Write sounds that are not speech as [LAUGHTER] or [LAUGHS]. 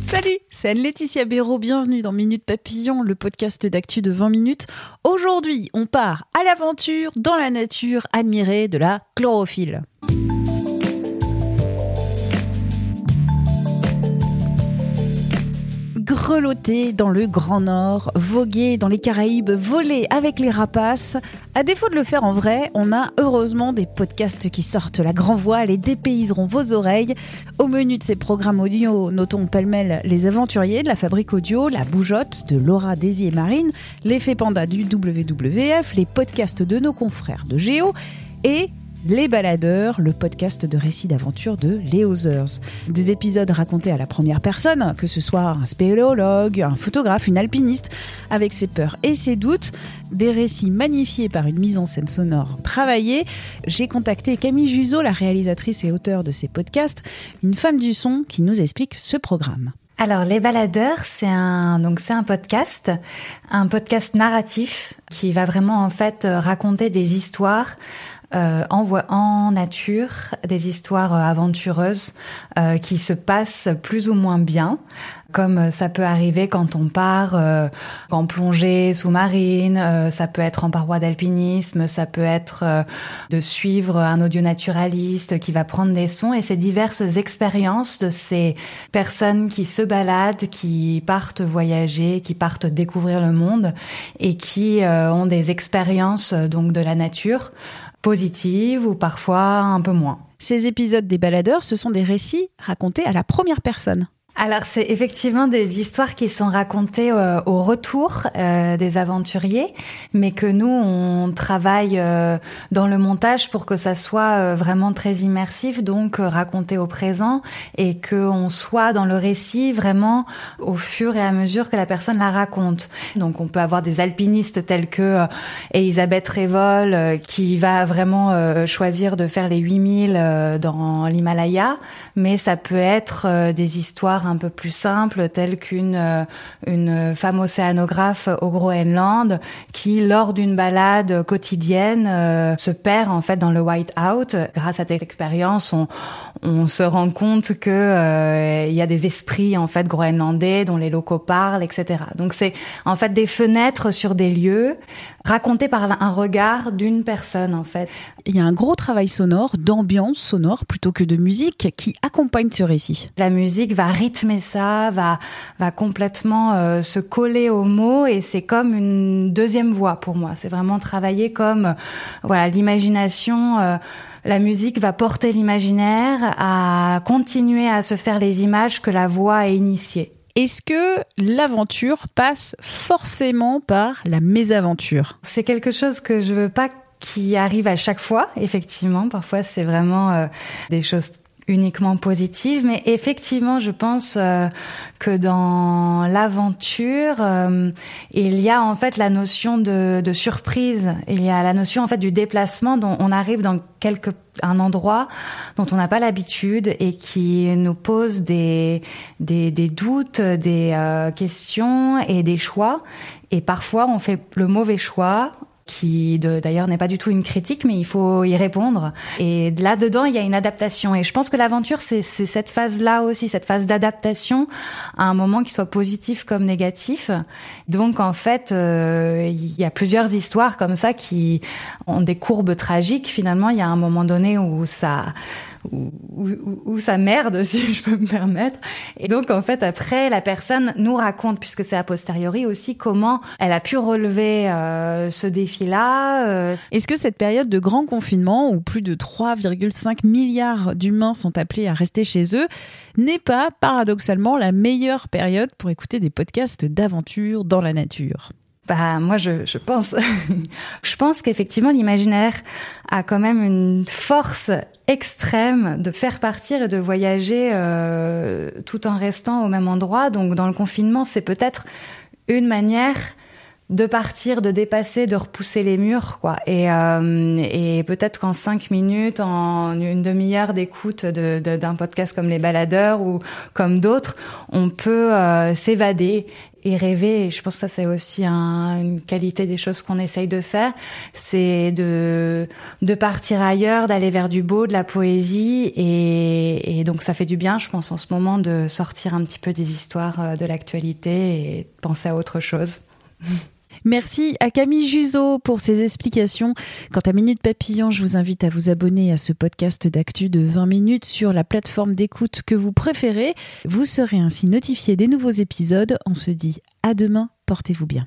Salut, c'est Anne-Laetitia Béraud, bienvenue dans Minute Papillon, le podcast d'actu de 20 minutes. Aujourd'hui, on part à l'aventure dans la nature admirée de la chlorophylle. Grelotter dans le Grand Nord, voguer dans les Caraïbes, voler avec les rapaces. À défaut de le faire en vrai, on a heureusement des podcasts qui sortent la grand voile et dépayseront vos oreilles. Au menu de ces programmes audio, notons pêle-mêle les aventuriers de la fabrique audio, la bougeotte de Laura Daisy et Marine, l'effet panda du WWF, les podcasts de nos confrères de Géo et les Baladeurs, le podcast de récits d'aventure de Léo Zers. Des épisodes racontés à la première personne, que ce soit un spéléologue, un photographe, une alpiniste, avec ses peurs et ses doutes. Des récits magnifiés par une mise en scène sonore travaillée. J'ai contacté Camille Juzo, la réalisatrice et auteure de ces podcasts, une femme du son qui nous explique ce programme. Alors, Les Baladeurs, c'est un donc c'est un podcast, un podcast narratif qui va vraiment en fait raconter des histoires euh, en, en nature, des histoires euh, aventureuses euh, qui se passent plus ou moins bien, comme euh, ça peut arriver quand on part euh, en plongée sous-marine, euh, ça peut être en paroi d'alpinisme, ça peut être de suivre un audionaturaliste qui va prendre des sons. Et ces diverses expériences de ces personnes qui se baladent, qui partent voyager, qui partent découvrir le monde et qui ont des expériences donc de la nature positives ou parfois un peu moins. Ces épisodes des baladeurs, ce sont des récits racontés à la première personne. Alors c'est effectivement des histoires qui sont racontées euh, au retour euh, des aventuriers, mais que nous on travaille euh, dans le montage pour que ça soit euh, vraiment très immersif, donc euh, raconté au présent et que on soit dans le récit vraiment au fur et à mesure que la personne la raconte. Donc on peut avoir des alpinistes tels que euh, Elisabeth Révol qui va vraiment choisir de faire les 8000 euh, dans l'Himalaya, mais ça peut être des histoires un peu plus simples telles qu'une euh, une femme océanographe au Groenland qui lors d'une balade quotidienne euh, se perd en fait dans le white-out. Grâce à cette expérience, on on se rend compte que euh, y a des esprits en fait groenlandais dont les locaux parlent, etc. Donc c'est en fait des fenêtres sur des lieux racontés par un regard d'une personne en fait. Il y a un gros travail sonore, d'ambiance sonore plutôt que de musique qui accompagne ce récit. La musique va rythmer ça, va va complètement euh, se coller aux mots et c'est comme une deuxième voix pour moi. C'est vraiment travailler comme euh, voilà l'imagination. euh, la musique va porter l'imaginaire à continuer à se faire les images que la voix a initiées. Est-ce que l'aventure passe forcément par la mésaventure? C'est quelque chose que je veux pas qui arrive à chaque fois, effectivement. Parfois, c'est vraiment euh, des choses uniquement positives, mais effectivement, je pense euh, que dans l'aventure, euh, il y a en fait la notion de, de surprise. Il y a la notion en fait du déplacement dont on arrive dans quelque un endroit dont on n'a pas l'habitude et qui nous pose des des, des doutes, des euh, questions et des choix. Et parfois, on fait le mauvais choix qui d'ailleurs n'est pas du tout une critique, mais il faut y répondre. Et là-dedans, il y a une adaptation. Et je pense que l'aventure, c'est c'est cette phase-là aussi, cette phase d'adaptation à un moment qui soit positif comme négatif. Donc en fait, euh, il y a plusieurs histoires comme ça qui ont des courbes tragiques. Finalement, il y a un moment donné où ça où, où- où ça merde, [LAUGHS] si je peux me permettre. Et donc, en fait, après, la personne nous raconte, puisque c'est a posteriori aussi, comment elle a pu relever euh, ce défi-là. euh, Est-ce que cette période de grand confinement, où plus de 3,5 milliards d'humains sont appelés à rester chez eux, n'est pas paradoxalement la meilleure période pour écouter des podcasts d'aventure dans la nature? Bah moi je, je pense [LAUGHS] je pense qu'effectivement l'imaginaire a quand même une force extrême de faire partir et de voyager euh, tout en restant au même endroit. Donc dans le confinement, c'est peut-être une manière de partir, de dépasser, de repousser les murs, quoi. Et, euh, et peut-être qu'en cinq minutes, en une demi-heure d'écoute d'un podcast comme Les Baladeurs ou comme d'autres, on peut euh, s'évader et rêver. Je pense que ça, c'est aussi un, une qualité des choses qu'on essaye de faire. C'est de, de partir ailleurs, d'aller vers du beau, de la poésie. Et, et, donc, ça fait du bien, je pense, en ce moment, de sortir un petit peu des histoires euh, de l'actualité et de penser à autre chose. [LAUGHS] Merci à Camille Juzo pour ses explications. Quant à Minute Papillon, je vous invite à vous abonner à ce podcast d'actu de 20 minutes sur la plateforme d'écoute que vous préférez. Vous serez ainsi notifié des nouveaux épisodes. On se dit à demain, portez-vous bien.